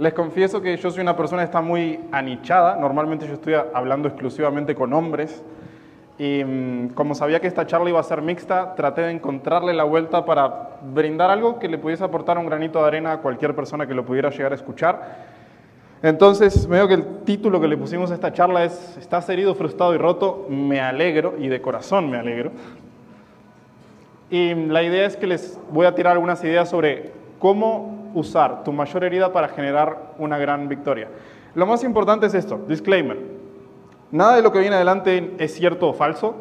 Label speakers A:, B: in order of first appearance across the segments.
A: Les confieso que yo soy una persona que está muy anichada. Normalmente yo estoy hablando exclusivamente con hombres. Y mm, como sabía que esta charla iba a ser mixta, traté de encontrarle la vuelta para brindar algo que le pudiese aportar un granito de arena a cualquier persona que lo pudiera llegar a escuchar. Entonces, veo que el título que le pusimos a esta charla es ¿Estás herido, frustrado y roto? Me alegro, y de corazón me alegro. Y la idea es que les voy a tirar algunas ideas sobre cómo usar tu mayor herida para generar una gran victoria. Lo más importante es esto, disclaimer. Nada de lo que viene adelante es cierto o falso.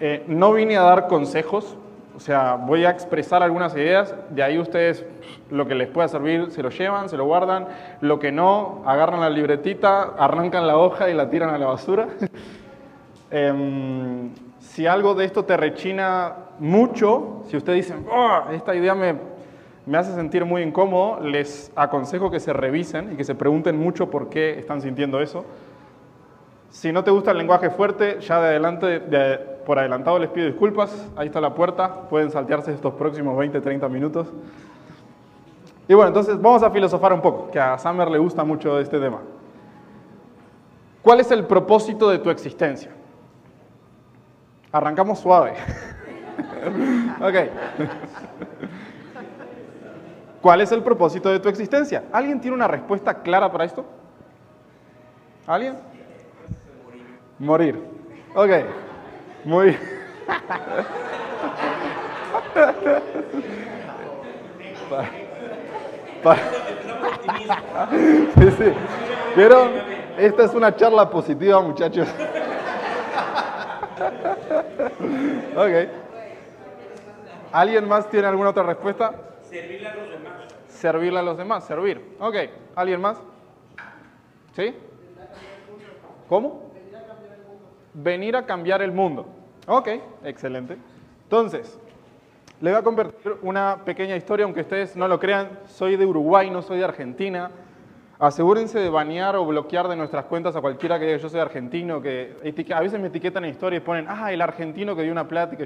A: Eh, no vine a dar consejos, o sea, voy a expresar algunas ideas, de ahí ustedes lo que les pueda servir se lo llevan, se lo guardan, lo que no, agarran la libretita, arrancan la hoja y la tiran a la basura. Em, si algo de esto te rechina mucho, si ustedes dicen, oh, esta idea me, me hace sentir muy incómodo, les aconsejo que se revisen y que se pregunten mucho por qué están sintiendo eso. Si no te gusta el lenguaje fuerte, ya de adelante, por adelantado les pido disculpas. Ahí está la puerta. Pueden saltearse estos próximos 20, 30 minutos. Y bueno, entonces vamos a filosofar un poco, que a Summer le gusta mucho este tema. ¿Cuál es el propósito de tu existencia? Arrancamos suave. ok. ¿Cuál es el propósito de tu existencia? ¿Alguien tiene una respuesta clara para esto? ¿Alguien? Morir. Ok. Muy. Pero esta es una charla positiva, muchachos. ok. ¿Alguien más tiene alguna otra respuesta?
B: Servirle a los demás.
A: Servirle a los demás, servir. Ok. ¿Alguien más? ¿Sí? ¿Cómo? Venir a cambiar el mundo. Ok, excelente. Entonces, le voy a convertir una pequeña historia, aunque ustedes no lo crean, soy de Uruguay, no soy de Argentina. Asegúrense de banear o bloquear de nuestras cuentas a cualquiera que diga yo soy argentino, que a veces me etiquetan en historias y ponen, ah, el argentino que dio una plática.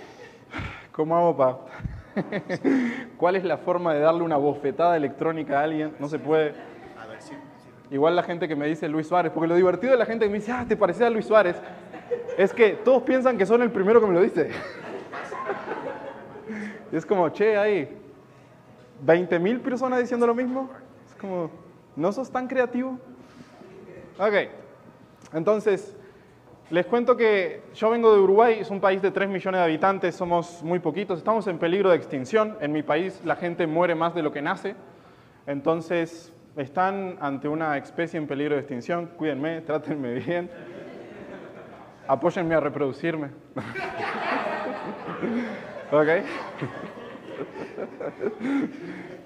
A: ¿cómo hago para...? ¿Cuál es la forma de darle una bofetada electrónica a alguien? No se puede. Igual la gente que me dice Luis Suárez, porque lo divertido de la gente que me dice, ah, te pareces a Luis Suárez, es que todos piensan que son el primero que me lo dice. Y es como, che, hay 20 mil personas diciendo lo mismo. Es como, ¿no sos tan creativo? Ok, entonces, les cuento que yo vengo de Uruguay, es un país de 3 millones de habitantes, somos muy poquitos, estamos en peligro de extinción. En mi país la gente muere más de lo que nace. Entonces, están ante una especie en peligro de extinción, cuídenme, trátenme bien, apóyenme a reproducirme. ¿Ok?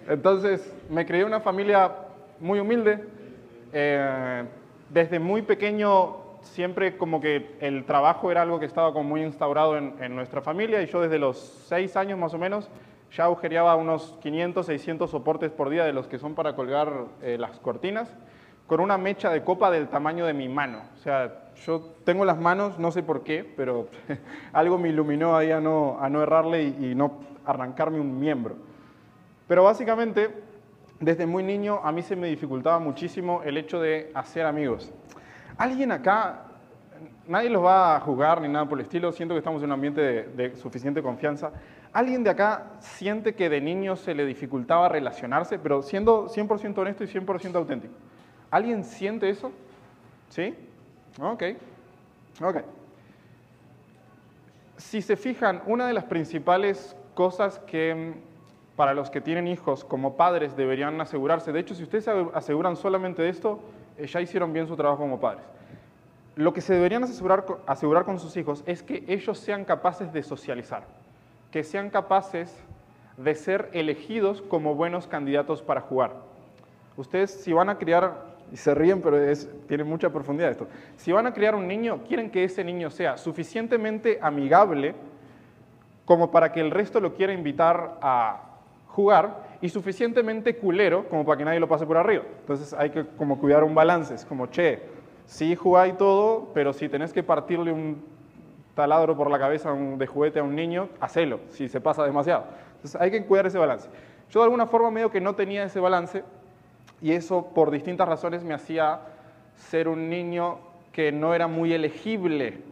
A: Entonces, me creé una familia muy humilde. Eh, desde muy pequeño, siempre como que el trabajo era algo que estaba como muy instaurado en, nuestra familia y yo desde los seis años más o menos ya agujereaba unos 500, 600 soportes por día de los que son para colgar eh, las cortinas con una mecha de copa del tamaño de mi mano. O sea, yo tengo las manos, no sé por qué, pero algo me iluminó ahí a no, a no errarle y, no arrancarme un miembro. Pero básicamente, desde muy niño a mí se me dificultaba muchísimo el hecho de hacer amigos. ¿Alguien acá, nadie los va a jugar ni nada por el estilo, siento que estamos en un ambiente de, de suficiente confianza, ¿Alguien de acá siente que de niño se le dificultaba relacionarse, pero siendo 100% honesto y 100% auténtico? ¿Alguien siente eso? ¿Sí? Ok. Ok. Si se fijan, una de las principales cosas que mm, para los que tienen hijos como padres deberían asegurarse, de hecho, si ustedes aseguran solamente de esto, ya hicieron bien su trabajo como padres. Lo que se deberían asegurar, asegurar con sus hijos es que ellos sean capaces de socializar que sean capaces de ser elegidos como buenos candidatos para jugar. Ustedes si van a criar, y se ríen, pero es, tiene mucha profundidad esto, si van a criar un niño, quieren que ese niño sea suficientemente amigable como para que el resto lo quiera invitar a jugar y suficientemente culero como para que nadie lo pase por arriba. Entonces hay que como cuidar un balance, es como, che, sí jugáis todo, pero si tenés que partirle un taladro por la cabeza de juguete a un niño, hacelo, si se pasa demasiado. Entonces hay que cuidar ese balance. Yo de alguna forma medio que no tenía ese balance Y eso por distintas razones me hacía ser un niño que no era muy elegible.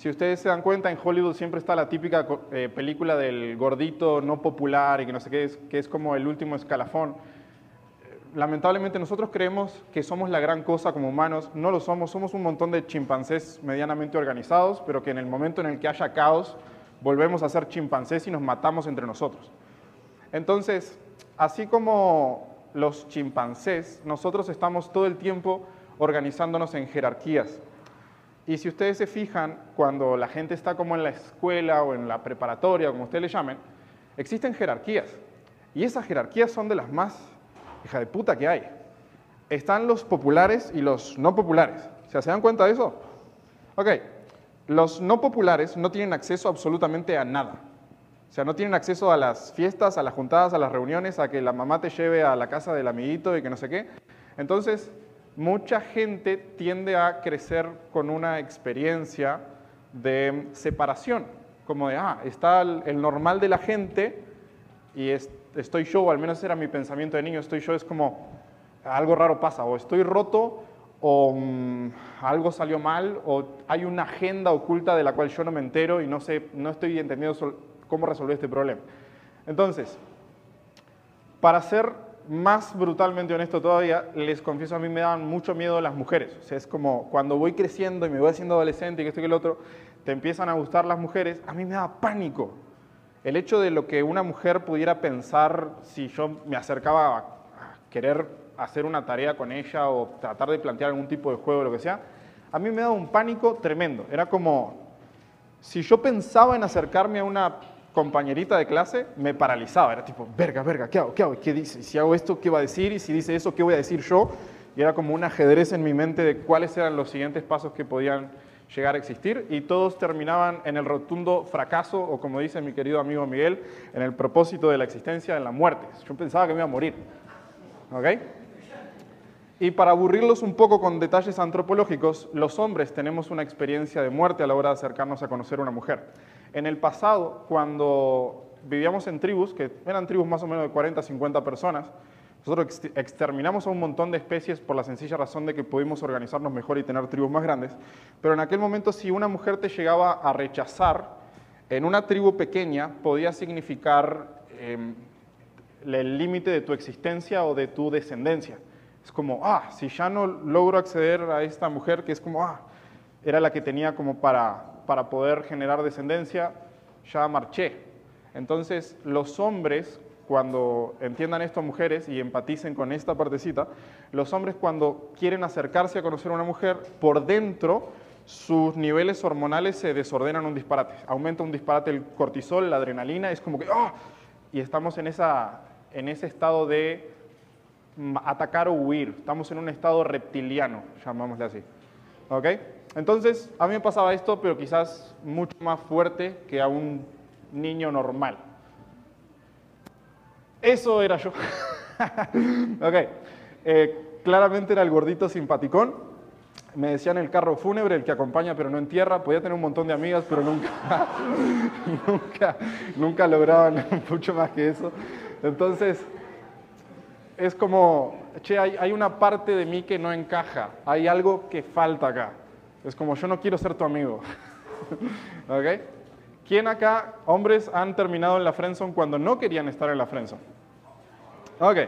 A: Si ustedes se dan cuenta, en Hollywood siempre está la típica eh, película del gordito no popular y que no sé qué es, que es como el último escalafón. Lamentablemente nosotros creemos que somos la gran cosa como humanos, no lo somos, somos un montón de chimpancés medianamente organizados, pero que en el momento en el que haya caos volvemos a ser chimpancés y nos matamos entre nosotros. Entonces, así como los chimpancés, nosotros estamos todo el tiempo organizándonos en jerarquías. Y si ustedes se fijan, cuando la gente está como en la escuela o en la preparatoria, como ustedes le llamen, existen jerarquías. Y esas jerarquías son de las más hija de puta que hay. Están los populares y los no populares. ¿Se dan cuenta de eso? Ok, los no populares no tienen acceso absolutamente a nada. O sea, no tienen acceso a las fiestas, a las juntadas, a las reuniones, a que la mamá te lleve a la casa del amiguito y que no sé qué. Entonces, mucha gente tiende a crecer con una experiencia de separación, como de, ah, está el, normal de la gente y estoy yo, o al menos era mi pensamiento de niño, estoy yo, es como algo raro pasa, o estoy roto, o mm, algo salió mal, o hay una agenda oculta de la cual yo no me entero y no, sé, no estoy entendiendo cómo resolver este problema. Entonces, para ser más brutalmente honesto todavía, les confieso, a mí me daban mucho miedo las mujeres. O sea, es como cuando voy creciendo y me voy haciendo adolescente y que esto y que el otro, te empiezan a gustar las mujeres, a mí me da pánico. El hecho de lo que una mujer pudiera pensar si yo me acercaba a querer hacer una tarea con ella o tratar de plantear algún tipo de juego o lo que sea, a mí me daba un pánico tremendo. Era como, si yo pensaba en acercarme a una compañerita de clase me paralizaba. Era tipo, verga, verga, ¿qué hago? ¿Qué hago? ¿Qué dice? Si hago esto, ¿qué va a decir? Y si dice eso, ¿qué voy a decir yo? Y era como un ajedrez en mi mente de cuáles eran los siguientes pasos que podían llegar a existir. Y todos terminaban en el rotundo fracaso, o como dice mi querido amigo Miguel, en el propósito de la existencia, en la muerte. Yo pensaba que me iba a morir. ¿Ok? Y para aburrirlos un poco con detalles antropológicos, los hombres tenemos una experiencia de muerte a la hora de acercarnos a conocer a una mujer. En el pasado, cuando vivíamos en tribus, que eran tribus más o menos de 40, 50 personas, nosotros exterminamos a un montón de especies por la sencilla razón de que pudimos organizarnos mejor y tener tribus más grandes. Pero en aquel momento, si una mujer te llegaba a rechazar, en una tribu pequeña podía significar em, el límite de tu existencia o de tu descendencia. Es como, ah, si ya no logro acceder a esta mujer, que es como, ah, era la que tenía como para para poder generar descendencia, ya marché. Entonces, los hombres, cuando entiendan esto mujeres y empaticen con esta partecita, los hombres cuando quieren acercarse a conocer a una mujer, por dentro sus niveles hormonales se desordenan un disparate. Aumenta un disparate el cortisol, la adrenalina, es como que ¡ah! Y estamos en, esa, en ese estado de atacar o huir. Estamos en un estado reptiliano, llamámosle así. ¿Ok? Entonces, a mí me pasaba esto, pero quizás mucho más fuerte que a un niño normal. Eso era yo. ok. Eh, claramente era el gordito simpaticón. Me decían el carro fúnebre, el que acompaña pero no entierra. Podía tener un montón de amigas, pero nunca, nunca, nunca lograban mucho más que eso. Entonces, es como, che, hay, hay una parte de mí que no encaja. Hay algo que falta acá. Es como, yo no quiero ser tu amigo. ¿Ok? ¿Quién acá, hombres, han terminado en la friendzone cuando no querían estar en la friendzone? Ok.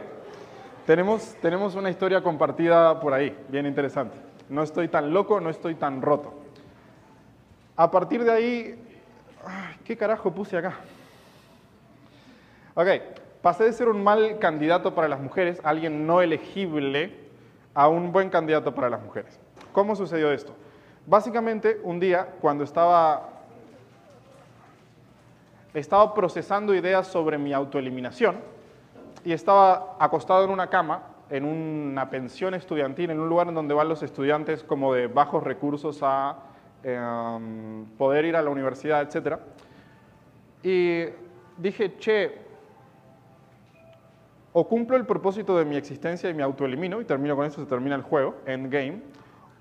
A: Tenemos, tenemos una historia compartida por ahí, bien interesante. No estoy tan loco, no estoy tan roto. A partir de ahí, ¿qué carajo puse acá? Ok, pasé de ser un mal candidato para las mujeres, alguien no elegible, a un buen candidato para las mujeres. ¿Cómo sucedió esto? Básicamente, un día, cuando estaba, estaba procesando ideas sobre mi autoeliminación y estaba acostado en una cama, en una pensión estudiantil, en un lugar en donde van los estudiantes como de bajos recursos a em, poder ir a la universidad, etc. Y dije, che, o cumplo el propósito de mi existencia y me autoelimino, y termino con eso, se termina el juego, endgame,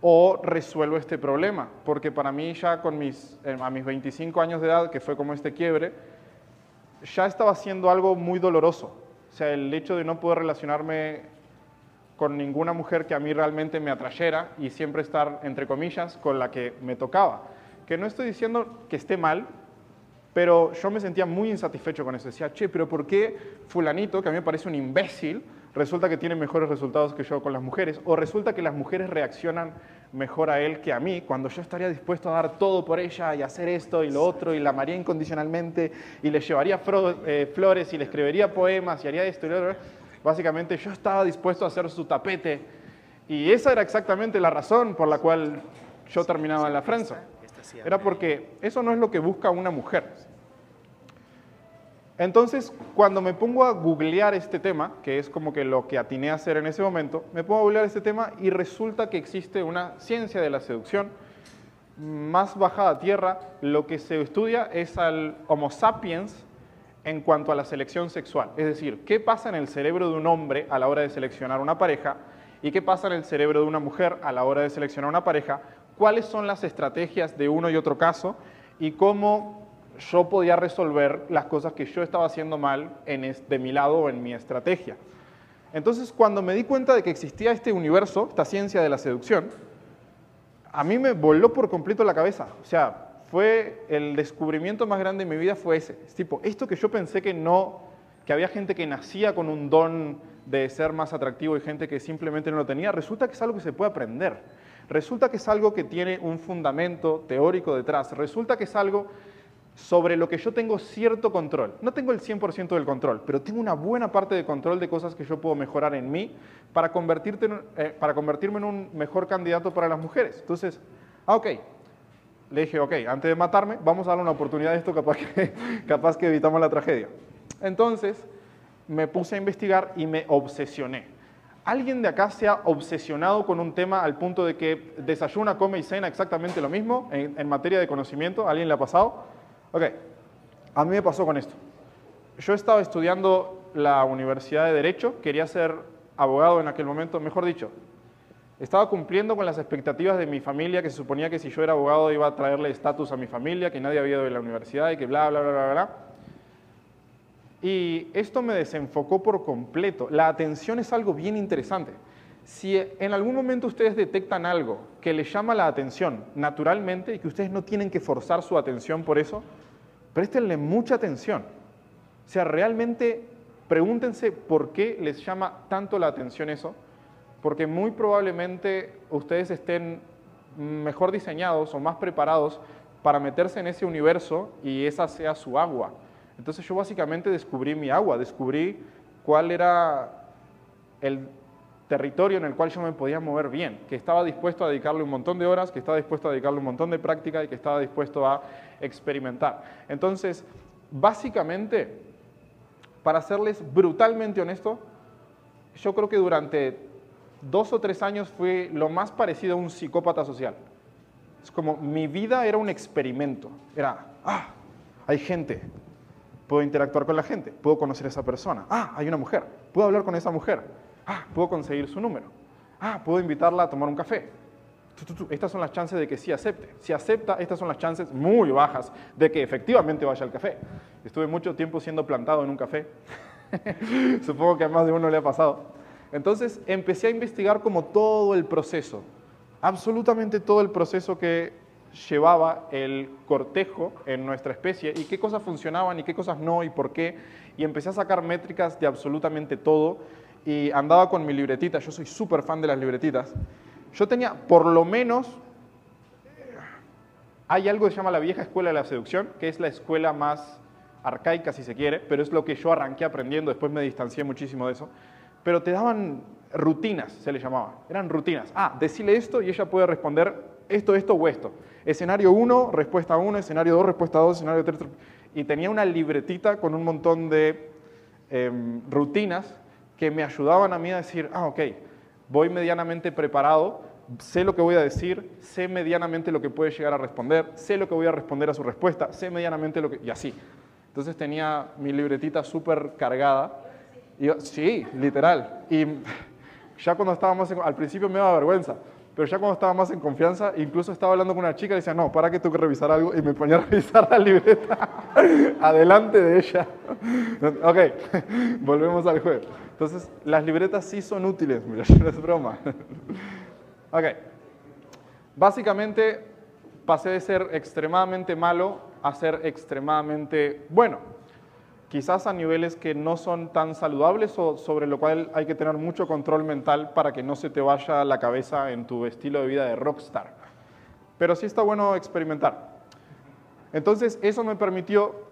A: o resuelvo este problema, porque para mí ya con mis, eh, a mis 25 años de edad, que fue como este quiebre, ya estaba haciendo algo muy doloroso. O sea, el hecho de no poder relacionarme con ninguna mujer que a mí realmente me atrayera y siempre estar, entre comillas, con la que me tocaba. Que no estoy diciendo que esté mal, pero yo me sentía muy insatisfecho con eso. Decía, che, pero ¿por qué fulanito, que a mí me parece un imbécil, resulta que tiene mejores resultados que yo con las mujeres? O resulta que las mujeres reaccionan mejor a él que a mí, cuando yo estaría dispuesto a dar todo por ella y hacer esto y lo otro, y la amaría incondicionalmente, y le llevaría eh, flores, y le escribiría poemas, y haría esto y lo otro. Básicamente yo estaba dispuesto a hacer su tapete, y esa era exactamente la razón por la cual yo terminaba en la frenza. Era porque eso no es lo que busca una mujer. Entonces, cuando me pongo a googlear este tema, que es como que lo que atiné a hacer en ese momento, me pongo a googlear este tema y resulta que existe una ciencia de la seducción más bajada a tierra. Lo que se estudia es al Homo sapiens en cuanto a la selección sexual. Es decir, qué pasa en el cerebro de un hombre a la hora de seleccionar una pareja y qué pasa en el cerebro de una mujer a la hora de seleccionar una pareja cuáles son las estrategias de uno y otro caso y cómo yo podía resolver las cosas que yo estaba haciendo mal en de mi lado o en mi estrategia. Entonces, cuando me di cuenta de que existía este universo, esta ciencia de la seducción, a mí me voló por completo la cabeza. O sea, fue el descubrimiento más grande de mi vida fue ese. Es tipo, esto que yo pensé que no, que había gente que nacía con un don de ser más atractivo y gente que simplemente no lo tenía, resulta que es algo que se puede aprender. Resulta que es algo que tiene un fundamento teórico detrás. Resulta que es algo sobre lo que yo tengo cierto control. No tengo el 100% del control, pero tengo una buena parte de control de cosas que yo puedo mejorar en mí para, convertirte eh, para convertirme en un mejor candidato para las mujeres. Entonces, ah, ok. Le dije, ok, antes de matarme, vamos a darle una oportunidad a esto, capaz que, capaz que evitamos la tragedia. Entonces, me puse a investigar y me obsesioné. ¿Alguien de acá se ha obsesionado con un tema al punto de que desayuna, come y cena exactamente lo mismo en, materia de conocimiento? ¿Alguien le ha pasado? Ok, a mí me pasó con esto. Yo estaba estudiando la Universidad de Derecho, quería ser abogado en aquel momento, mejor dicho, estaba cumpliendo con las expectativas de mi familia, que se suponía que si yo era abogado iba a traerle estatus a mi familia, que nadie había ido de la universidad y que bla, bla, bla, bla, bla. Y esto me desenfocó por completo. La atención es algo bien interesante. Si en algún momento ustedes detectan algo que les llama la atención naturalmente y que ustedes no tienen que forzar su atención por eso, préstenle mucha atención. O sea, realmente pregúntense por qué les llama tanto la atención eso, porque muy probablemente ustedes estén mejor diseñados o más preparados para meterse en ese universo y esa sea su agua. Entonces yo básicamente descubrí mi agua, descubrí cuál era el territorio en el cual yo me podía mover bien, que estaba dispuesto a dedicarle un montón de horas, que estaba dispuesto a dedicarle un montón de práctica y que estaba dispuesto a experimentar. Entonces, básicamente, para serles brutalmente honesto, yo creo que durante dos o tres años fui lo más parecido a un psicópata social. Es como mi vida era un experimento. Era, ah, hay gente, puedo interactuar con la gente, puedo conocer a esa persona. Ah, hay una mujer, puedo hablar con esa mujer. Ah, puedo conseguir su número. Ah, puedo invitarla a tomar un café. Estas son las chances de que sí acepte. Si acepta, estas son las chances muy bajas de que efectivamente vaya al café. Estuve mucho tiempo siendo plantado en un café. Supongo que a más de uno le ha pasado. Entonces empecé a investigar como todo el proceso, absolutamente todo el proceso que llevaba el cortejo en nuestra especie y qué cosas funcionaban y qué cosas no y por qué. Y empecé a sacar métricas de absolutamente todo y andaba con mi libretita. Yo soy súper fan de las libretitas. Yo tenía por lo menos... Hay algo que se llama la vieja escuela de la seducción, que es la escuela más arcaica si se quiere, pero es lo que yo arranqué aprendiendo, después me distancié muchísimo de eso. Pero te daban rutinas, se le llamaba, eran rutinas. Ah, decile esto y ella puede responder esto, esto o esto. Escenario 1, respuesta 1, escenario 2, respuesta 2, escenario 3. Y tenía una libretita con un montón de em, rutinas que me ayudaban a mí a decir, ah, ok, voy medianamente preparado, sé lo que voy a decir, sé medianamente lo que puede llegar a responder, sé lo que voy a responder a su respuesta, sé medianamente lo que... y así. Entonces tenía mi libretita súper cargada. Y sí, literal. Y ya cuando estábamos, al principio me daba vergüenza, pero ya cuando estaba más en confianza, incluso estaba hablando con una chica y decía, no, para que tengo que revisar algo, y me ponía a revisar la libreta adelante de ella. ok, volvemos al juego. Entonces, las libretas sí son útiles, no es broma. ok. Básicamente, pasé de ser extremadamente malo a ser extremadamente bueno. Quizás a niveles que no son tan saludables o sobre lo cual hay que tener mucho control mental para que no se te vaya la cabeza en tu estilo de vida de rockstar. Pero sí está bueno experimentar. Entonces, eso me permitió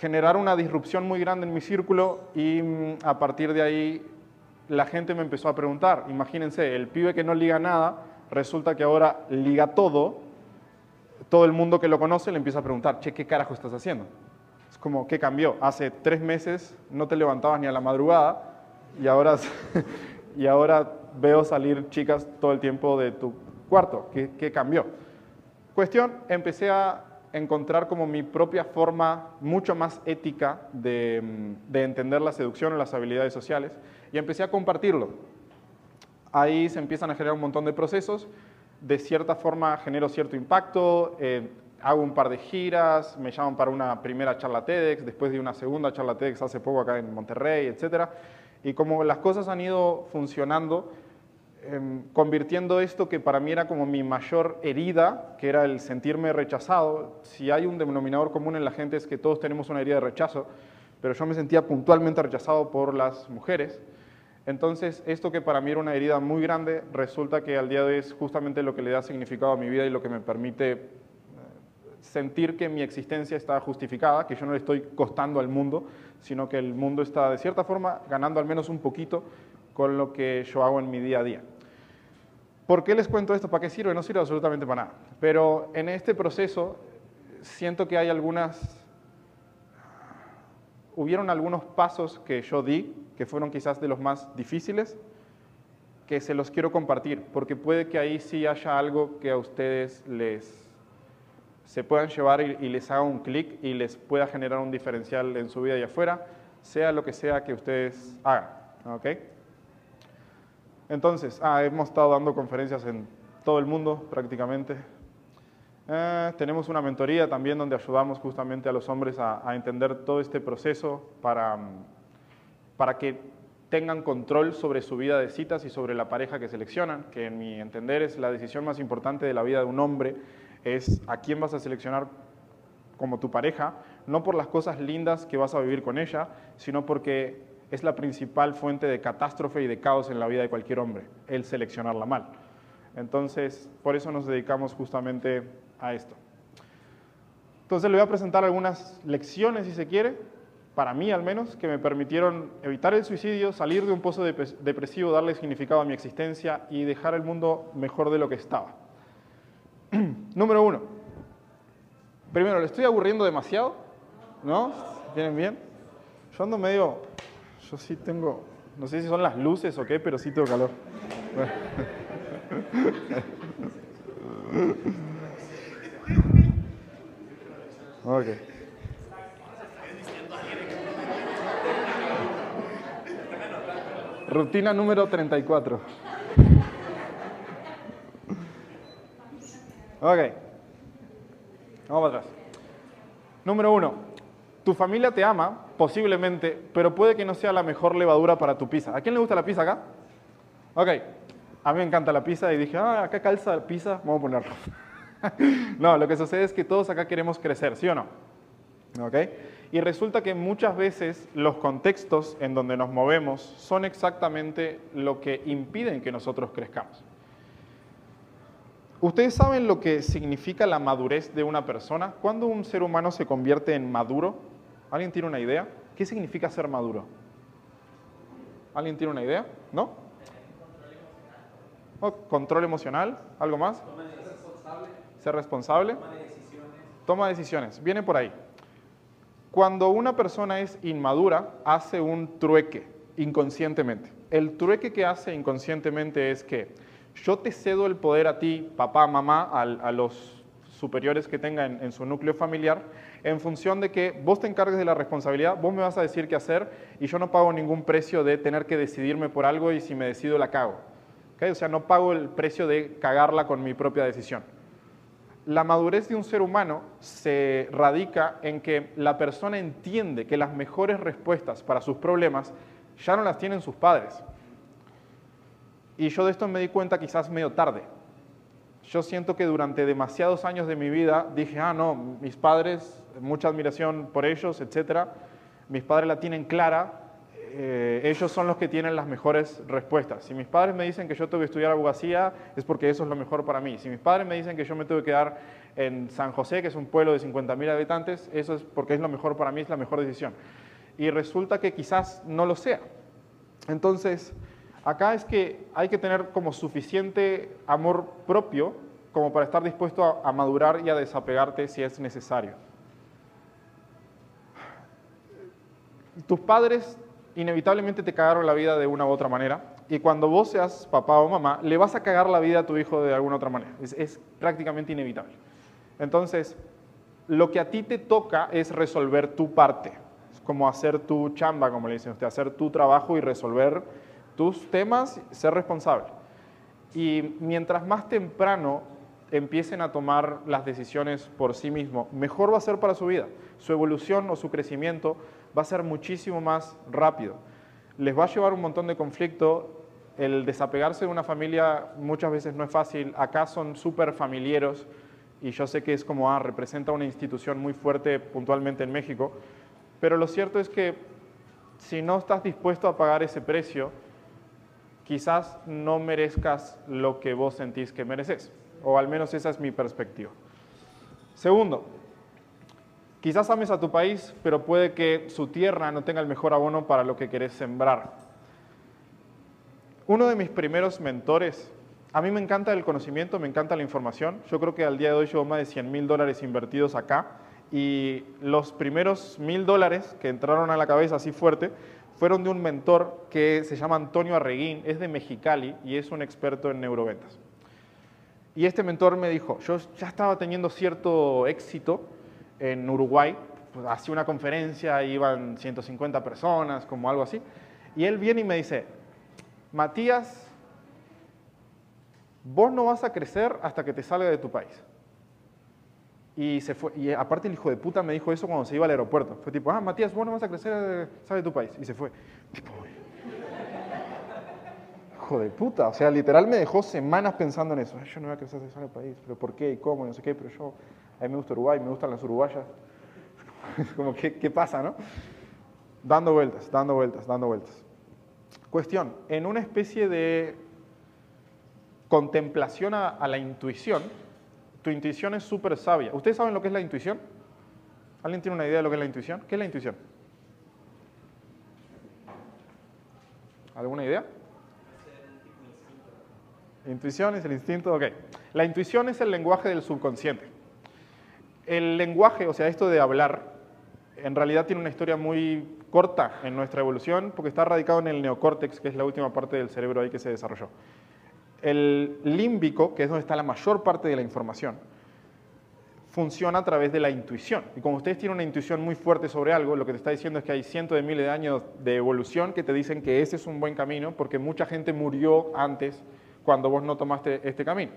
A: generar una disrupción muy grande en mi círculo y mm, a partir de ahí la gente me empezó a preguntar. Imagínense, el pibe que no liga nada, resulta que ahora liga todo. Todo el mundo que lo conoce le empieza a preguntar, che, ¿qué carajo estás haciendo? Es como, ¿qué cambió? Hace tres meses no te levantabas ni a la madrugada y ahora, y ahora veo salir chicas todo el tiempo de tu cuarto. ¿Qué, qué cambió? Cuestión, empecé a encontrar como mi propia forma mucho más ética de, mm, de, entender la seducción o las habilidades sociales y empecé a compartirlo. Ahí se empiezan a generar un montón de procesos, de cierta forma genero cierto impacto, eh, hago un par de giras, me llaman para una primera charla TEDx, después de una segunda charla TEDx hace poco acá en Monterrey, etc. Y como las cosas han ido funcionando, Em, convirtiendo esto que para mí era como mi mayor herida, que era el sentirme rechazado. Si hay un denominador común en la gente es que todos tenemos una herida de rechazo, pero yo me sentía puntualmente rechazado por las mujeres. Entonces, esto que para mí era una herida muy grande, resulta que al día de hoy es justamente lo que le da significado a mi vida y lo que me permite eh, sentir que mi existencia está justificada, que yo no le estoy costando al mundo, sino que el mundo está de cierta forma ganando al menos un poquito con lo que yo hago en mi día a día. ¿Por qué les cuento esto? ¿Para qué sirve? No sirve absolutamente para nada. Pero en este proceso siento que hay algunas... Hubieron algunos pasos que yo di, que fueron quizás de los más difíciles, que se los quiero compartir, porque puede que ahí sí haya algo que a ustedes les se puedan llevar y, les haga un clic y les pueda generar un diferencial en su vida y afuera, sea lo que sea que ustedes hagan. ¿okay? Entonces, ah, hemos estado dando conferencias en todo el mundo prácticamente. Eh, tenemos una mentoría también donde ayudamos justamente a los hombres a, entender todo este proceso para, mm, para que tengan control sobre su vida de citas y sobre la pareja que seleccionan, que en mi entender es la decisión más importante de la vida de un hombre, es a quién vas a seleccionar como tu pareja, no por las cosas lindas que vas a vivir con ella, sino porque es la principal fuente de catástrofe y de caos en la vida de cualquier hombre, el seleccionarla mal. Entonces, por eso nos dedicamos justamente a esto. Entonces, le voy a presentar algunas lecciones, si se quiere, para mí al menos, que me permitieron evitar el suicidio, salir de un pozo depresivo, darle significado a mi existencia y dejar el mundo mejor de lo que estaba. Número uno. Primero, ¿le estoy aburriendo demasiado? ¿No? ¿Tienen bien? Yo ando medio yo sí tengo, no sé si son las luces o qué, pero sí tengo calor. Ok. Rutina número 34. Ok. Vamos para atrás. Número uno. Tu familia te ama posiblemente, pero puede que no sea la mejor levadura para tu pizza. ¿A quién le gusta la pizza acá? Ok, a mí me encanta la pizza y dije, ah, acá calza la pizza, vamos a ponerlo. no, lo que sucede es que todos acá queremos crecer, ¿sí o no? ¿Ok? Y resulta que muchas veces los contextos en donde nos movemos son exactamente lo que impiden que nosotros crezcamos. ¿Ustedes saben lo que significa la madurez de una persona? ¿Cuándo un ser humano se convierte en maduro? ¿Alguien tiene una idea? ¿Qué significa ser maduro? ¿Alguien tiene una idea? ¿No? Oh, control emocional, ¿algo más? Ser responsable. Toma decisiones. Toma decisiones. Viene por ahí. Cuando una persona es inmadura, hace un trueque inconscientemente. El trueque que hace inconscientemente es que yo te cedo el poder a ti, papá, mamá, a, los superiores que tenga en su núcleo familiar, en función de que vos te encargues de la responsabilidad, vos me vas a decir qué hacer y yo no pago ningún precio de tener que decidirme por algo y si me decido la cago. O sea, no pago el precio de cagarla con mi propia decisión. La madurez de un ser humano se radica en que la persona entiende que las mejores respuestas para sus problemas ya no las tienen sus padres. Y yo de esto me di cuenta quizás medio tarde. Yo siento que durante demasiados años de mi vida dije, ah, no, mis padres, mucha admiración por ellos, etcétera. Mis padres la tienen clara, eh, ellos son los que tienen las mejores respuestas. Si mis padres me dicen que yo tengo que estudiar abogacía, es porque eso es lo mejor para mí. Si mis padres me dicen que yo me tengo que quedar en San José, que es un pueblo de 50.000 habitantes, eso es porque es lo mejor para mí, es la mejor decisión. Y resulta que quizás no lo sea. Entonces, acá es que hay que tener como suficiente amor propio como para estar dispuesto a, madurar y a desapegarte si es necesario. Tus padres inevitablemente te cagaron la vida de una u otra manera. Y cuando vos seas papá o mamá, le vas a cagar la vida a tu hijo de alguna otra manera. Es, prácticamente inevitable. Entonces, lo que a ti te toca es resolver tu parte. Es como hacer tu chamba, como le dicen usted, hacer tu trabajo y resolver tus temas, ser responsable. Y mientras más temprano empiecen a tomar las decisiones por sí mismos, mejor va a ser para su vida. Su evolución o su crecimiento va a ser muchísimo más rápido. Les va a llevar un montón de conflicto. El desapegarse de una familia muchas veces no es fácil. Acá son súper familiares y yo sé que es como, ah, representa una institución muy fuerte puntualmente en México, pero lo cierto es que si no estás dispuesto a pagar ese precio, quizás no merezcas lo que vos sentís que mereces, o al menos esa es mi perspectiva. Segundo, Quizás ames a tu país, pero puede que su tierra no tenga el mejor abono para lo que querés sembrar. Uno de mis primeros mentores, a mí me encanta el conocimiento, me encanta la información. Yo creo que al día de hoy llevo más de 100 mil dólares invertidos acá y los primeros mil dólares que entraron a la cabeza así fuerte fueron de un mentor que se llama Antonio Arreguín, es de Mexicali y es un experto en neuroventas. Y este mentor me dijo, yo ya estaba teniendo cierto éxito en Uruguay, pues, hacía una conferencia, iban 150 personas, como algo así, y él viene y me dice, Matías, vos no vas a crecer hasta que te salga de tu país. Y, se fue, y aparte el hijo de puta me dijo eso cuando se iba al aeropuerto. Fue tipo, ah, Matías, vos no vas a crecer, sale de tu país. Y se fue. Tipo, hijo de puta. O sea, literal me dejó semanas pensando en eso. Yo no voy a crecer, sale del país. Pero ¿por qué y cómo? Y no sé qué. Pero yo a mí me gusta Uruguay, me gustan las uruguayas. como, ¿qué, ¿qué pasa, no? Dando vueltas, dando vueltas, dando vueltas. Cuestión, en una especie de contemplación a, a la intuición, tu intuición es súper sabia. ¿Ustedes saben lo que es la intuición? ¿Alguien tiene una idea de lo que es la intuición? ¿Qué es la intuición? ¿Alguna idea? Intuición es el instinto, ok. La intuición es el lenguaje del subconsciente. El lenguaje, o sea, esto de hablar, en realidad tiene una historia muy corta en nuestra evolución porque está radicado en el neocórtex, que es la última parte del cerebro ahí que se desarrolló. El límbico, que es donde está la mayor parte de la información, funciona a través de la intuición. Y como ustedes tienen una intuición muy fuerte sobre algo, lo que te está diciendo es que hay cientos de miles de años de evolución que te dicen que ese es un buen camino porque mucha gente murió antes cuando vos no tomaste este camino.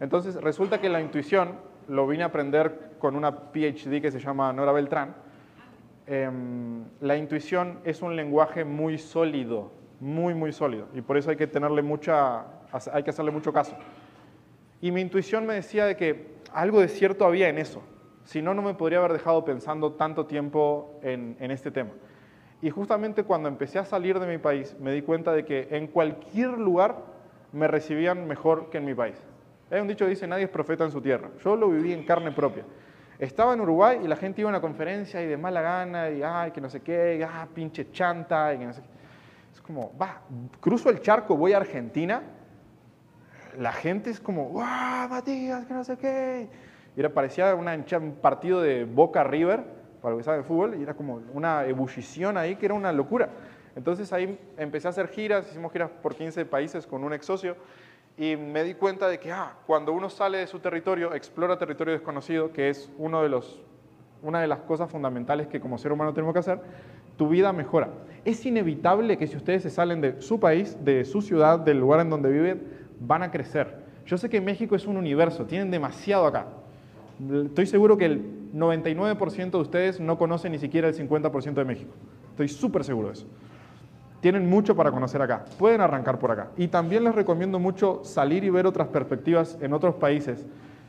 A: Entonces resulta que la intuición lo vine a aprender con una PhD que se llama Nora Beltrán. Em, la intuición es un lenguaje muy sólido, muy, muy sólido, y por eso hay que, tenerle mucha, hay que hacerle mucho caso. Y mi intuición me decía de que algo de cierto había en eso, si no, no me podría haber dejado pensando tanto tiempo en, este tema. Y justamente cuando empecé a salir de mi país, me di cuenta de que en cualquier lugar me recibían mejor que en mi país. Hay un dicho que dice, nadie es profeta en su tierra. Yo lo viví en carne propia. Estaba en Uruguay y la gente iba a una conferencia y de mala gana, y ay, que no sé qué, y, ah, pinche chanta, y que no sé qué. Es como, va, cruzo el charco, voy a Argentina, la gente es como, ¡guau, Matías, que no sé qué! Y era, parecía una, un partido de Boca River, para lo que saben fútbol, y era como una ebullición ahí que era una locura. Entonces ahí empecé a hacer giras, hicimos giras por 15 países con un ex socio, y me di cuenta de que ah, cuando uno sale de su territorio, explora territorio desconocido, que es uno de los, una de las cosas fundamentales que como ser humano tenemos que hacer, tu vida mejora. Es inevitable que si ustedes se salen de su país, de su ciudad, del lugar en donde viven, van a crecer. Yo sé que México es un universo, tienen demasiado acá. Estoy seguro que el 99% de ustedes no conocen ni siquiera el 50% de México. Estoy súper seguro de eso. tienen mucho para conocer acá. Pueden arrancar por acá. Y también les recomiendo mucho salir y ver otras perspectivas en otros países.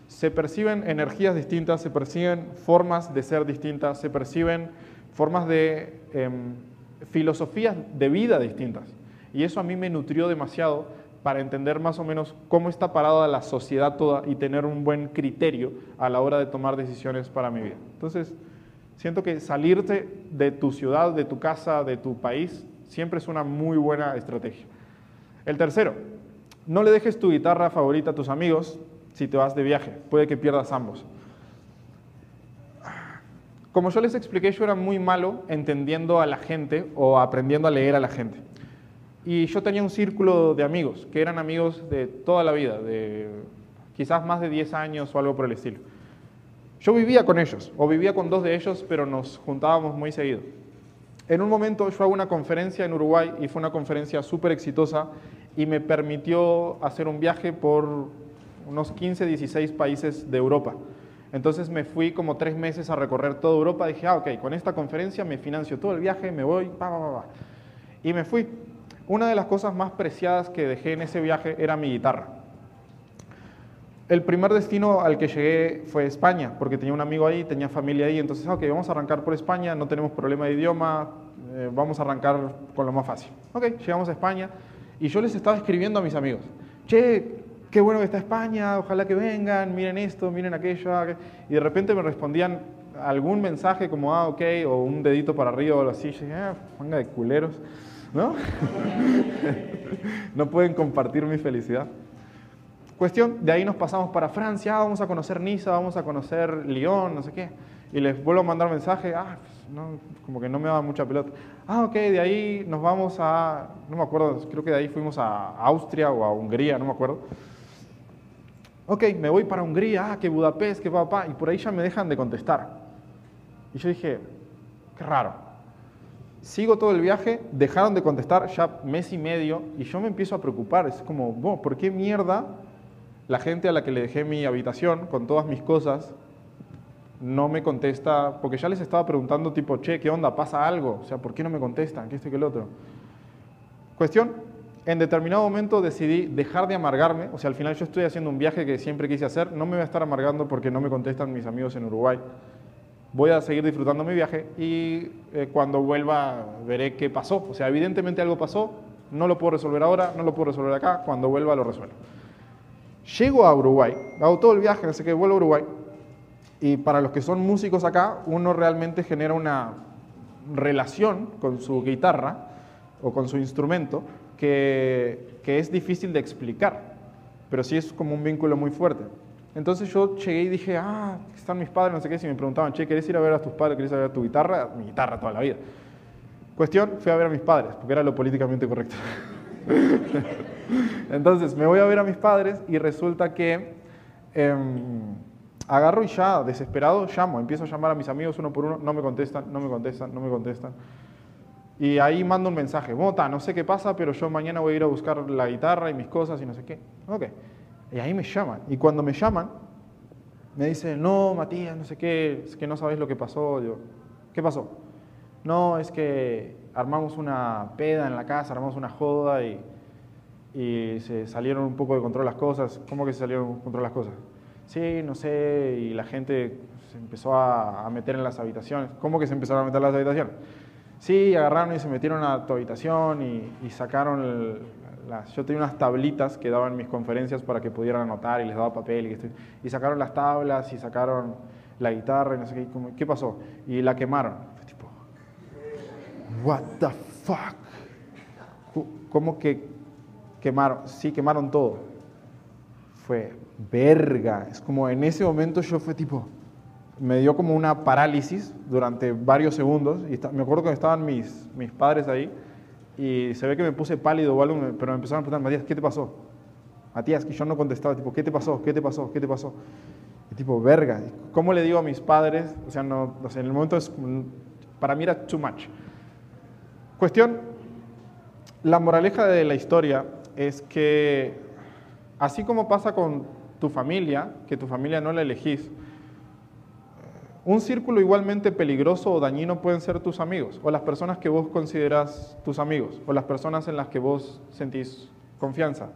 A: Se perciben energías distintas, se perciben formas de ser distintas, se perciben formas de em, filosofías de vida distintas. Y eso a mí me nutrió demasiado para entender más o menos cómo está parada la sociedad toda y tener un buen criterio a la hora de tomar decisiones para mi vida. Entonces, siento que salirte de tu ciudad, de tu casa, de tu país, Siempre es una muy buena estrategia. El tercero, no le dejes tu guitarra favorita a tus amigos si te vas de viaje. Puede que pierdas ambos. Como yo les expliqué, yo era muy malo entendiendo a la gente o aprendiendo a leer a la gente. Y yo tenía un círculo de amigos, que eran amigos de toda la vida, de quizás más de 10 años o algo por el estilo. Yo vivía con ellos, o vivía con dos de ellos, pero nos juntábamos muy seguido. En un momento yo hago una conferencia en Uruguay y fue una conferencia súper exitosa y me permitió hacer un viaje por unos 15, 16 países de Europa. Entonces me fui como tres meses a recorrer toda Europa. Dije, ah, ok, con esta conferencia me financio todo el viaje, me voy, pa, pa, pa, Y me fui. Una de las cosas más preciadas que dejé en ese viaje era mi guitarra. El primer destino al que llegué fue España, porque tenía un amigo ahí, tenía familia ahí, entonces, ok, vamos a arrancar por España, no tenemos problema de idioma, eh, vamos a arrancar con lo más fácil. Ok, llegamos a España y yo les estaba escribiendo a mis amigos, che, qué bueno que está España, ojalá que vengan, miren esto, miren aquello, y de repente me respondían algún mensaje como, ah, ok, o un dedito para arriba o algo así, yo dije, ah, manga de culeros, ¿no? no pueden compartir mi felicidad. Cuestión, de ahí nos pasamos para Francia, ah, vamos a conocer Niza, vamos a conocer Lyon, no sé qué. Y les vuelvo a mandar mensaje, ah, no, como que no me daba mucha pelota. Ah, ok, de ahí nos vamos a, no me acuerdo, creo que de ahí fuimos a Austria o a Hungría, no me acuerdo. Ok, me voy para Hungría, ah, que Budapest, que papá, y por ahí ya me dejan de contestar. Y yo dije, qué raro. Sigo todo el viaje, dejaron de contestar ya mes y medio, y yo me empiezo a preocupar. Es como, ¿por qué mierda la gente a la que le dejé mi habitación con todas mis cosas no me contesta, porque ya les estaba preguntando tipo, che, ¿qué onda? ¿Pasa algo? O sea, ¿por qué no me contestan? ¿Qué esto y qué el otro? Cuestión, en determinado momento decidí dejar de amargarme, o sea, al final yo estoy haciendo un viaje que siempre quise hacer, no me voy a estar amargando porque no me contestan mis amigos en Uruguay. Voy a seguir disfrutando mi viaje y eh, cuando vuelva veré qué pasó. O sea, evidentemente algo pasó, no lo puedo resolver ahora, no lo puedo resolver acá, cuando vuelva lo resuelvo. Llego a Uruguay, hago todo el viaje, sé qué, vuelvo a Uruguay. Y para los que son músicos acá, uno realmente genera una relación con su guitarra o con su instrumento que, que es difícil de explicar, pero sí es como un vínculo muy fuerte. Entonces yo llegué y dije, ah, están mis padres, no sé qué, si me preguntaban, che, ¿querés ir a ver a tus padres? ¿Querés ir ver tu guitarra? Mi guitarra toda la vida. Cuestión, fui a ver a mis padres, porque era lo políticamente correcto. Entonces me voy a ver a mis padres y resulta que em, agarro y ya, desesperado, llamo, empiezo a llamar a mis amigos uno por uno, no me contestan, no me contestan, no me contestan. Y ahí mando un mensaje, Bota, no sé qué pasa, pero yo mañana voy a ir a buscar la guitarra y mis cosas y no sé qué. Ok. Y ahí me llaman. Y cuando me llaman, me dicen, no, Matías, no sé qué, es que no sabes lo que pasó. Yo, ¿qué pasó? No, es que armamos una peda en la casa, armamos una joda y, y se salieron un poco de control las cosas. ¿Cómo que se salieron de control las cosas? Sí, no sé, y la gente se empezó a, meter en las habitaciones. ¿Cómo que se empezaron a meter en las habitaciones? Sí, agarraron y se metieron a tu habitación y, sacaron las... Yo tenía unas tablitas que daban mis conferencias para que pudieran anotar y les daba papel y, y sacaron las tablas y sacaron la guitarra y no sé qué. ¿Qué pasó? Y la quemaron what the fuck? ¿Cómo que quemaron? Sí, quemaron todo. Fue verga. Es como en ese momento yo fue tipo, me dio como una parálisis durante varios segundos. Y me acuerdo que estaban mis, mis padres ahí y se ve que me puse pálido o algo, pero me empezaron a preguntar, Matías, ¿qué te pasó? Matías, que yo no contestaba, tipo, ¿qué te pasó? ¿Qué te pasó? ¿Qué te pasó? Y tipo, verga. ¿Cómo le digo a mis padres? O sea, no, o sea, en el momento es, para mí era too much. Cuestión, la moraleja de la historia es que así como pasa con tu familia, que tu familia no la elegís, Un círculo igualmente peligroso o dañino pueden ser tus amigos, o las personas que vos consideras tus amigos, o las personas en las que vos sentís confianza.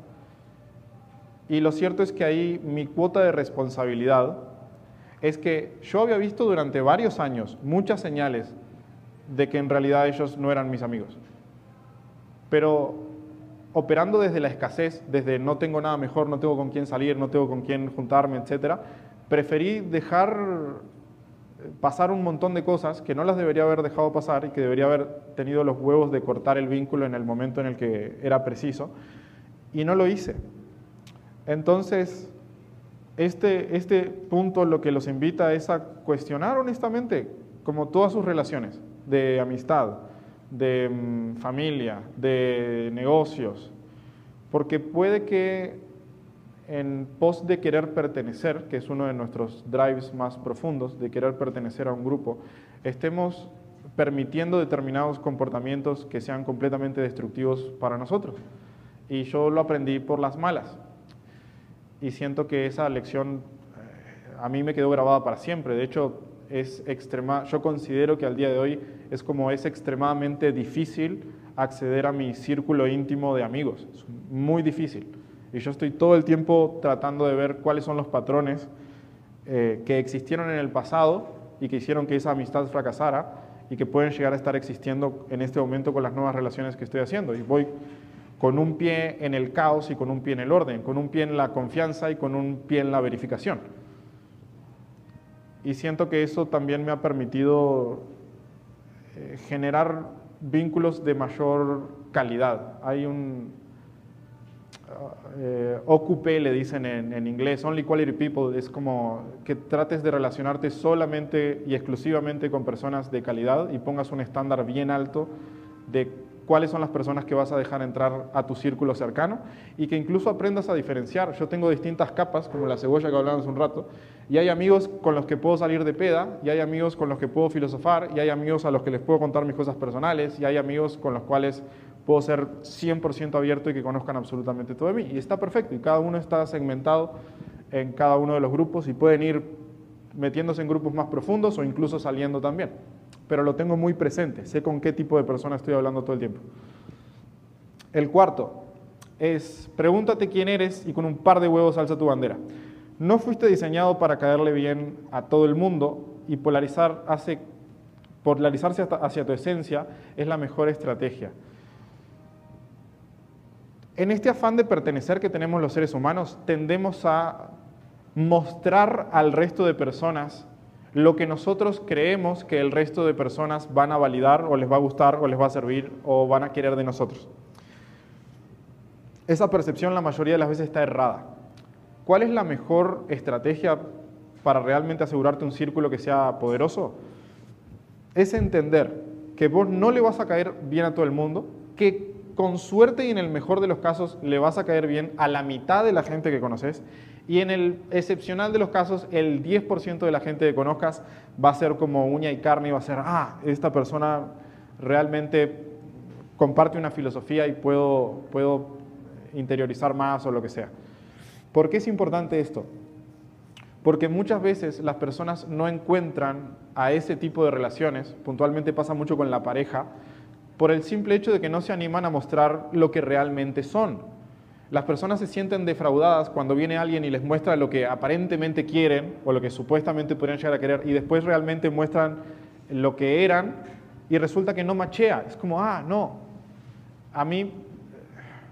A: Y lo cierto es que ahí mi cuota de responsabilidad es que yo había visto durante varios años muchas señales de que en realidad ellos no eran mis amigos. Pero operando desde la escasez, desde no tengo nada mejor, no tengo con quién salir, no tengo con quién juntarme, etc., preferí dejar pasar un montón de cosas que no las debería haber dejado pasar y que debería haber tenido los huevos de cortar el vínculo en el momento en el que era preciso, y no lo hice. Entonces, este, este punto lo que los invita es a cuestionar honestamente, como todas sus relaciones de amistad, de mm, familia, de negocios, porque puede que en pos de querer pertenecer, que es uno de nuestros drives más profundos, de querer pertenecer a un grupo, estemos permitiendo determinados comportamientos que sean completamente destructivos para nosotros. Y yo lo aprendí por las malas. Y siento que esa lección eh, a mí me quedó grabada para siempre. De hecho, es extrema, yo considero que al día de hoy es como es extremadamente difícil acceder a mi círculo íntimo de amigos. Es muy difícil. Y yo estoy todo el tiempo tratando de ver cuáles son los patrones eh, que existieron en el pasado y que hicieron que esa amistad fracasara y que pueden llegar a estar existiendo en este momento con las nuevas relaciones que estoy haciendo. Y voy con un pie en el caos y con un pie en el orden, con un pie en la confianza y con un pie en la verificación. Y siento que eso también me ha permitido eh, generar vínculos de mayor calidad. Hay un, eh, ocupe, le dicen en, inglés, only quality people, es como que trates de relacionarte solamente y exclusivamente con personas de calidad y pongas un estándar bien alto de cuáles son las personas que vas a dejar entrar a tu círculo cercano y que incluso aprendas a diferenciar. Yo tengo distintas capas, como la cebolla que hablábamos un rato, y hay amigos con los que puedo salir de peda, y hay amigos con los que puedo filosofar, y hay amigos a los que les puedo contar mis cosas personales, y hay amigos con los cuales puedo ser 100% abierto y que conozcan absolutamente todo de mí. Y está perfecto, y cada uno está segmentado en cada uno de los grupos y pueden ir metiéndose en grupos más profundos o incluso saliendo también. Pero lo tengo muy presente, sé con qué tipo de persona estoy hablando todo el tiempo. El cuarto es, pregúntate quién eres y con un par de huevos alza tu bandera. No fuiste diseñado para caerle bien a todo el mundo y polarizar hace, polarizarse hacia tu esencia es la mejor estrategia. En este afán de pertenecer que tenemos los seres humanos, tendemos a mostrar al resto de personas lo que nosotros creemos que el resto de personas van a validar o les va a gustar o les va a servir o van a querer de nosotros. Esa percepción la mayoría de las veces está errada. ¿Cuál es la mejor estrategia para realmente asegurarte un círculo que sea poderoso? Es entender que vos no le vas a caer bien a todo el mundo, que con suerte y en el mejor de los casos le vas a caer bien a la mitad de la gente que conoces y en el excepcional de los casos el 10% de la gente que conozcas va a ser como uña y carne y va a ser, ah, esta persona realmente comparte una filosofía y puedo, puedo interiorizar más o lo que sea. ¿Por qué es importante esto? Porque muchas veces las personas no encuentran a ese tipo de relaciones, puntualmente pasa mucho con la pareja, por el simple hecho de que no se animan a mostrar lo que realmente son. Las personas se sienten defraudadas cuando viene alguien y les muestra lo que aparentemente quieren o lo que supuestamente podrían llegar a querer y después realmente muestran lo que eran y resulta que no machea. Es como, ah, no. A mí,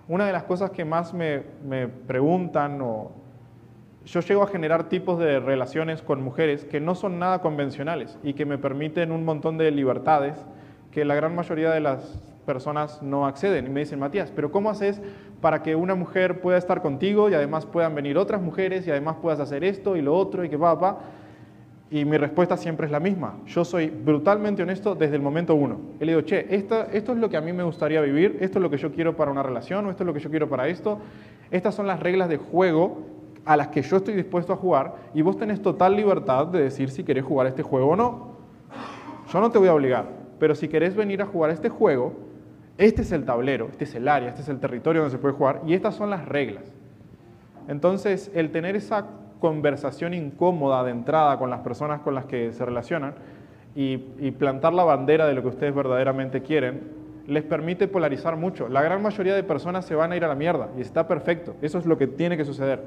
A: una de las cosas que más me, me preguntan o yo llego a generar tipos de relaciones con mujeres que no son nada convencionales y que me permiten un montón de libertades que la gran mayoría de las personas no acceden. Y me dicen, Matías, pero ¿cómo haces para que una mujer pueda estar contigo y además puedan venir otras mujeres y además puedas hacer esto y lo otro y que va, va? Y mi respuesta siempre es la misma. Yo soy brutalmente honesto desde el momento uno. He digo, che, esto, esto es lo que a mí me gustaría vivir, esto es lo que yo quiero para una relación, o esto es lo que yo quiero para esto. Estas son las reglas de juego a las que yo estoy dispuesto a jugar y vos tenés total libertad de decir si querés jugar este juego o no. Yo no te voy a obligar pero si querés venir a jugar este juego, este es el tablero, este es el área, este es el territorio donde se puede jugar y estas son las reglas. Entonces, el tener esa conversación incómoda de entrada con las personas con las que se relacionan y, y plantar la bandera de lo que ustedes verdaderamente quieren, les permite polarizar mucho. La gran mayoría de personas se van a ir a la mierda y está perfecto. Eso es lo que tiene que suceder.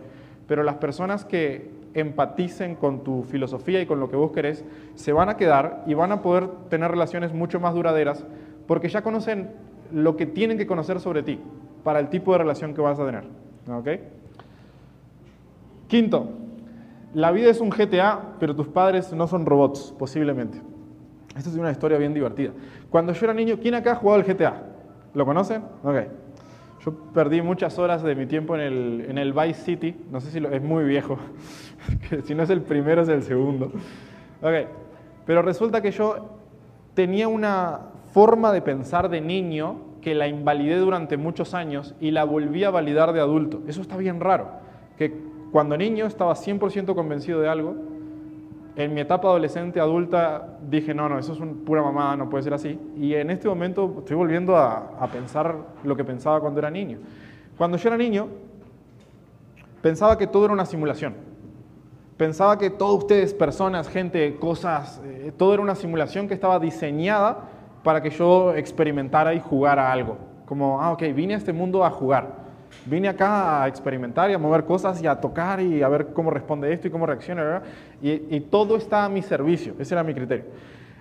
A: Pero las personas que empaticen con tu filosofía y con lo que vos querés, se van a quedar y van a poder tener relaciones mucho más duraderas porque ya conocen lo que tienen que conocer sobre ti para el tipo de relación que vas a tener. ¿ok? Quinto, la vida es un GTA, pero tus padres no son robots, posiblemente. Esta es una historia bien divertida. Cuando yo era niño, ¿quién acá ha jugado el GTA? ¿Lo conocen? Ok. Yo perdí muchas horas de mi tiempo en el, en el Vice City. No sé si lo, es muy viejo. si no es el primero, es el segundo. Ok. Pero resulta que yo tenía una forma de pensar de niño que la invalidé durante muchos años y la volví a validar de adulto. Eso está bien raro. Que cuando niño estaba 100% convencido de algo en mi etapa adolescente, adulta, dije, no, no, eso es pura mamada, no puede ser así. Y en este momento estoy volviendo a, a, pensar lo que pensaba cuando era niño. Cuando yo era niño, pensaba que todo era una simulación. Pensaba que todos ustedes, personas, gente, cosas, eh, todo era una simulación que estaba diseñada para que yo experimentara y jugara algo. Como, ah, ok, vine a este mundo a jugar. Vine acá a experimentar y a mover cosas y a tocar y a ver cómo responde esto y cómo reacciona. Y, y todo está a mi servicio, ese era mi criterio.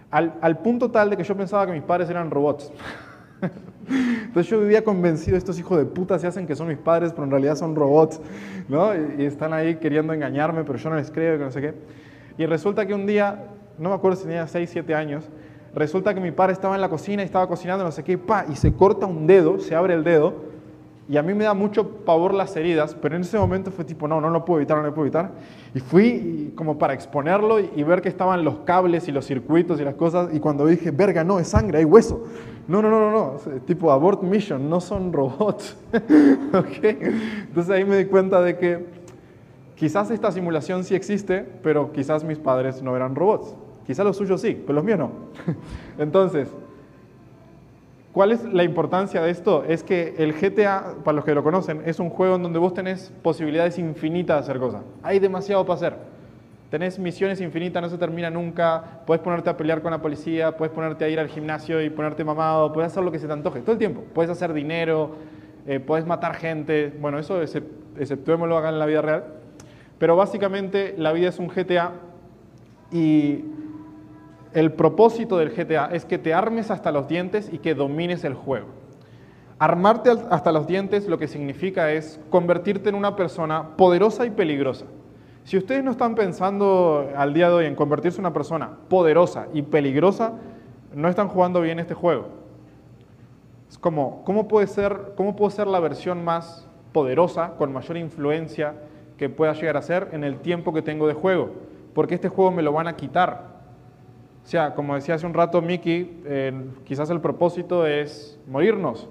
A: Al, punto tal de que yo pensaba que mis padres eran robots. Entonces yo vivía convencido, estos hijos de puta se hacen que son mis padres, pero en realidad son robots, ¿no? Y, y están ahí queriendo engañarme, pero yo no les creo, que no sé qué. Y resulta que un día, no me acuerdo si tenía 6, 7 años, resulta que mi padre estaba en la cocina y estaba cocinando, no sé qué, y se corta un dedo, se abre el dedo, y a mí me da mucho pavor las heridas, pero en ese momento fue tipo, no, no lo puedo evitar, no lo puedo evitar. Y fui como para exponerlo y, ver que estaban los cables y los circuitos y las cosas. Y cuando dije, verga, no, es sangre, hay hueso. No, no, no, no, no. Tipo, abort mission, no son robots. ¿Okay? Entonces ahí me di cuenta de que quizás esta simulación sí existe, pero quizás mis padres no eran robots. Quizás los suyos sí, pero los míos no. Entonces, ¿Cuál es la importancia de esto? Es que el GTA, para los que lo conocen, es un juego en donde vos tenés posibilidades infinitas de hacer cosas. Hay demasiado para hacer. Tenés misiones infinitas, no se termina nunca. Puedes ponerte a pelear con la policía, puedes ponerte a ir al gimnasio y ponerte mamado, puedes hacer lo que se te antoje todo el tiempo. Puedes hacer dinero, eh, puedes matar gente. Bueno, eso exceptuémoslo acá en la vida real. Pero básicamente la vida es un GTA y el propósito del GTA es que te armes hasta los dientes y que domines el juego. Armarte hasta los dientes lo que significa es convertirte en una persona poderosa y peligrosa. Si ustedes no están pensando al día de hoy en convertirse en una persona poderosa y peligrosa, no están jugando bien este juego. Es como, ¿cómo, puede ser, ¿cómo puedo ser la versión más poderosa, con mayor influencia que pueda llegar a ser en el tiempo que tengo de juego? Porque este juego me lo van a quitar o sea, como decía hace un rato Miki, eh, quizás el propósito es morirnos.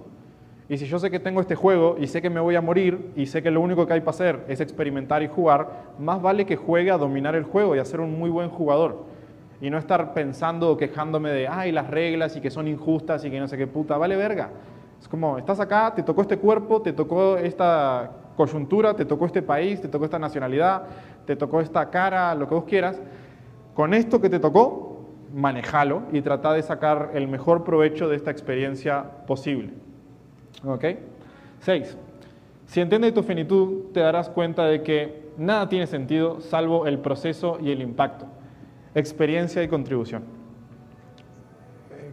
A: Y si yo sé que tengo este juego y sé que me voy a morir y sé que lo único que hay para hacer es experimentar y jugar, más vale que juegue a dominar el juego y a ser un muy buen jugador. Y no estar pensando o quejándome de, ay, las reglas y que son injustas y que no sé qué puta, vale verga. Es como, estás acá, te tocó este cuerpo, te tocó esta coyuntura, te tocó este país, te tocó esta nacionalidad, te tocó esta cara, lo que vos quieras. Con esto que te tocó, manejalo y trata de sacar el mejor provecho de esta experiencia posible. ¿Ok? 6. Si entiendes tu finitud, te darás cuenta de que nada tiene sentido salvo el proceso y el impacto, experiencia y contribución.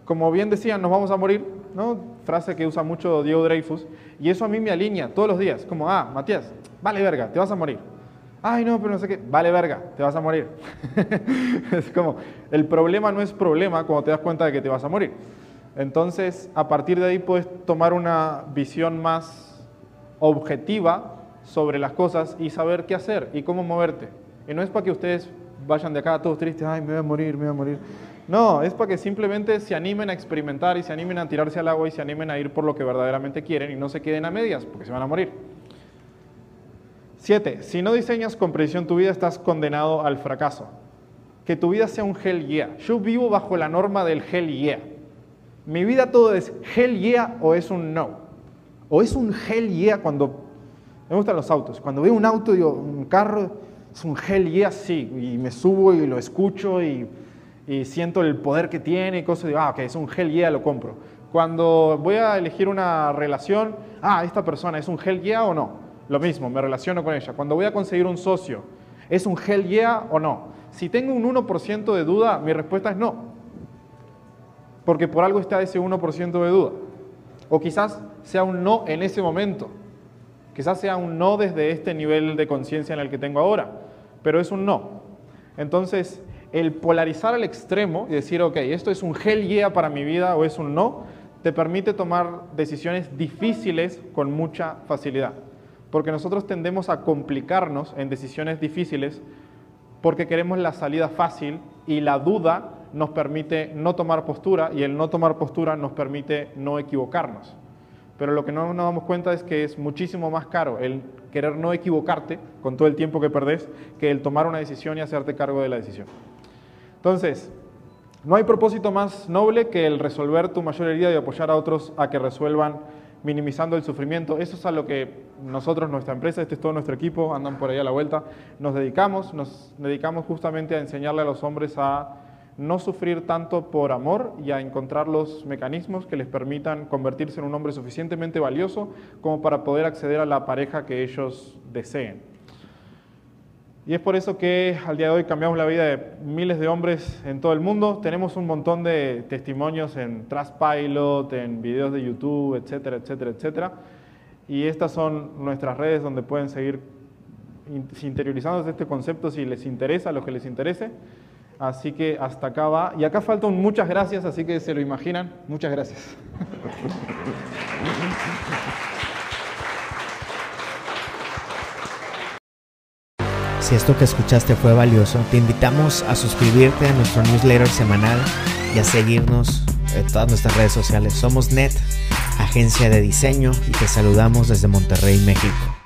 A: Como bien decía, nos vamos a morir, ¿no? Frase que usa mucho Diego Dreyfus, y eso a mí me alinea todos los días, como, ah, Matías, vale verga, te vas a morir ay no, pero no sé qué, vale verga, te vas a morir. es como, el problema no es problema cuando te das cuenta de que te vas a morir. Entonces, a partir de ahí puedes tomar una visión más objetiva sobre las cosas y saber qué hacer y cómo moverte. Y no es para que ustedes vayan de acá todos tristes, ay, me voy a morir, me voy a morir. No, es para que simplemente se animen a experimentar y se animen a tirarse al agua y se animen a ir por lo que verdaderamente quieren y no se queden a medias, porque se van a morir. Siete, si no diseñas con precisión tu vida, estás condenado al fracaso. Que tu vida sea un hell yeah. Yo vivo bajo la norma del hell yeah. Mi vida todo es hell yeah o es un no. O es un hell yeah cuando... Me gustan los autos. Cuando veo un auto, digo, un carro, es un hell yeah, sí, y me subo y lo escucho y, siento el poder que tiene y cosas, de, ah, ok, es un hell yeah, lo compro. Cuando voy a elegir una relación, ah, esta persona es un hell yeah o no, lo mismo, me relaciono con ella. Cuando voy a conseguir un socio, ¿es un hell yeah o no? Si tengo un 1% de duda, mi respuesta es no, porque por algo está ese 1% de duda. O quizás sea un no en ese momento. Quizás sea un no desde este nivel de conciencia en el que tengo ahora, pero es un no. Entonces, el polarizar al extremo y decir, ok, esto es un hell yeah para mi vida o es un no, te permite tomar decisiones difíciles con mucha facilidad. Porque nosotros tendemos a complicarnos en decisiones difíciles porque queremos la salida fácil y la duda nos permite no tomar postura y el no tomar postura nos permite no equivocarnos. Pero lo que no nos damos cuenta es que es muchísimo más caro el querer no equivocarte con todo el tiempo que perdés que el tomar una decisión y hacerte cargo de la decisión. Entonces, no hay propósito más noble que el resolver tu mayor herida y apoyar a otros a que resuelvan minimizando el sufrimiento. Eso es a lo que nosotros, nuestra empresa, este es todo nuestro equipo, andan por ahí a la vuelta, nos dedicamos, nos dedicamos justamente a enseñarle a los hombres a no sufrir tanto por amor y a encontrar los mecanismos que les permitan convertirse en un hombre suficientemente valioso como para poder acceder a la pareja que ellos deseen. Y es por eso que al día de hoy cambiamos la vida de miles de hombres en todo el mundo. Tenemos un montón de testimonios en Trustpilot, en videos de YouTube, etcétera, etcétera, etcétera. Y estas son nuestras redes donde pueden seguir interiorizando este concepto si les interesa, lo que les interese. Así que hasta acá va. Y acá faltan muchas gracias, así que se lo imaginan. Muchas gracias.
B: Si esto que escuchaste fue valioso, te invitamos a suscribirte a nuestro newsletter semanal y a seguirnos en todas nuestras redes sociales. Somos NET, agencia de diseño, y te saludamos desde Monterrey, México.